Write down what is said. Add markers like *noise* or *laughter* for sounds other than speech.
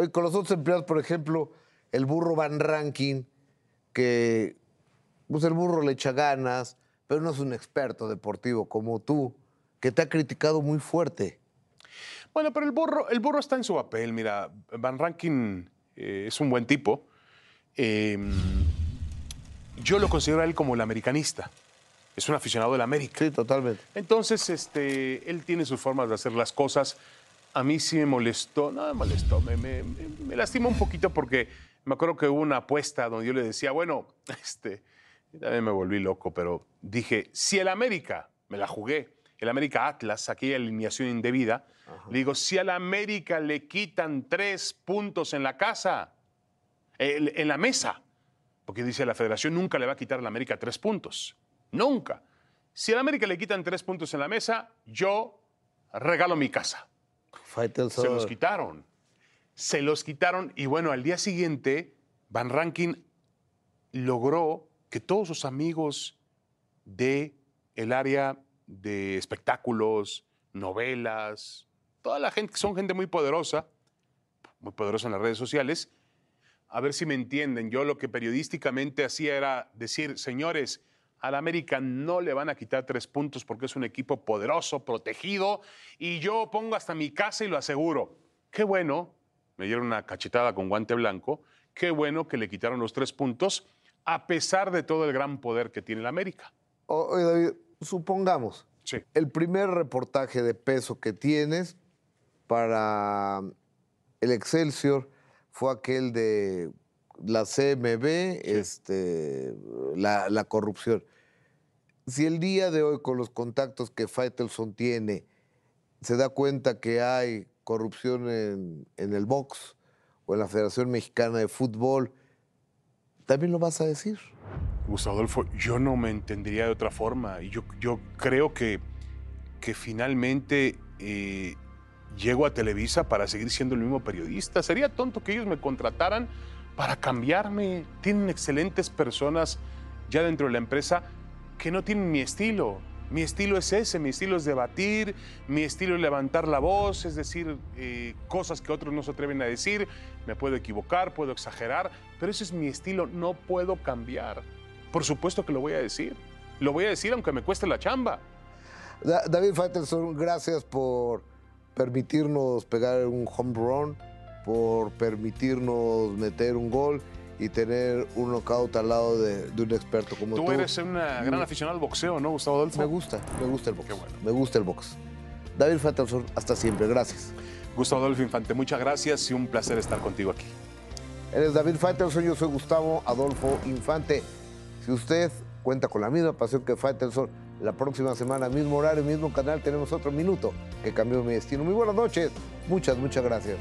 Oye, con los otros empleados, por ejemplo, el burro Van Ranking, que pues el burro le echa ganas, pero no es un experto deportivo como tú, que te ha criticado muy fuerte. Bueno, pero el burro, el burro está en su papel. Mira, Van Rankin eh, es un buen tipo. Eh, yo lo considero a él como el americanista. Es un aficionado del América. Sí, totalmente. Entonces, este, él tiene sus formas de hacer las cosas. A mí sí me molestó, no me molestó, me, me, me lastimó un poquito porque me acuerdo que hubo una apuesta donde yo le decía, bueno, *laughs* este, también me volví loco, pero dije, si el América, me la jugué, el América Atlas, aquella alineación indebida, le digo, si al América le quitan tres puntos en la casa, en, en la mesa, porque dice la federación nunca le va a quitar al América tres puntos, nunca. Si al América le quitan tres puntos en la mesa, yo regalo mi casa. Se los quitaron. Se los quitaron y bueno, al día siguiente, Van Rankin logró que todos sus amigos de el área de espectáculos, novelas, toda la gente que son gente muy poderosa, muy poderosa en las redes sociales, a ver si me entienden. Yo lo que periodísticamente hacía era decir, señores, al América no le van a quitar tres puntos porque es un equipo poderoso, protegido, y yo pongo hasta mi casa y lo aseguro. Qué bueno, me dieron una cachetada con guante blanco, qué bueno que le quitaron los tres puntos, a pesar de todo el gran poder que tiene el América. Oye, David, supongamos, Sí. el primer reportaje de peso que tienes para el Excelsior fue aquel de la CMB, este, la, la corrupción. Si el día de hoy, con los contactos que Faitelson tiene, se da cuenta que hay corrupción en, en el box o en la Federación Mexicana de Fútbol, ¿también lo vas a decir? Gustavo Adolfo, yo no me entendería de otra forma. Yo, yo creo que, que finalmente eh, llego a Televisa para seguir siendo el mismo periodista. Sería tonto que ellos me contrataran para cambiarme. Tienen excelentes personas ya dentro de la empresa que no tienen mi estilo. Mi estilo es ese, mi estilo es debatir, mi estilo es levantar la voz, es decir, eh, cosas que otros no se atreven a decir. Me puedo equivocar, puedo exagerar, pero ese es mi estilo, no puedo cambiar. Por supuesto que lo voy a decir. Lo voy a decir aunque me cueste la chamba. Da- David Faitelson, gracias por permitirnos pegar un home run, por permitirnos meter un gol y tener un knockout al lado de, de un experto como tú. Tú eres una gran aficionado al boxeo, ¿no, Gustavo Adolfo? Me gusta, me gusta el box. Qué bueno. Me gusta el box. David Faitelson, hasta siempre. Gracias. Gustavo Adolfo Infante, muchas gracias y un placer estar contigo aquí. Eres David Faitelson, yo soy Gustavo Adolfo Infante. Si usted cuenta con la misma pasión que Faitelson, la próxima semana, mismo horario, mismo canal, tenemos otro minuto que cambió mi destino. Muy buenas noches, muchas, muchas gracias.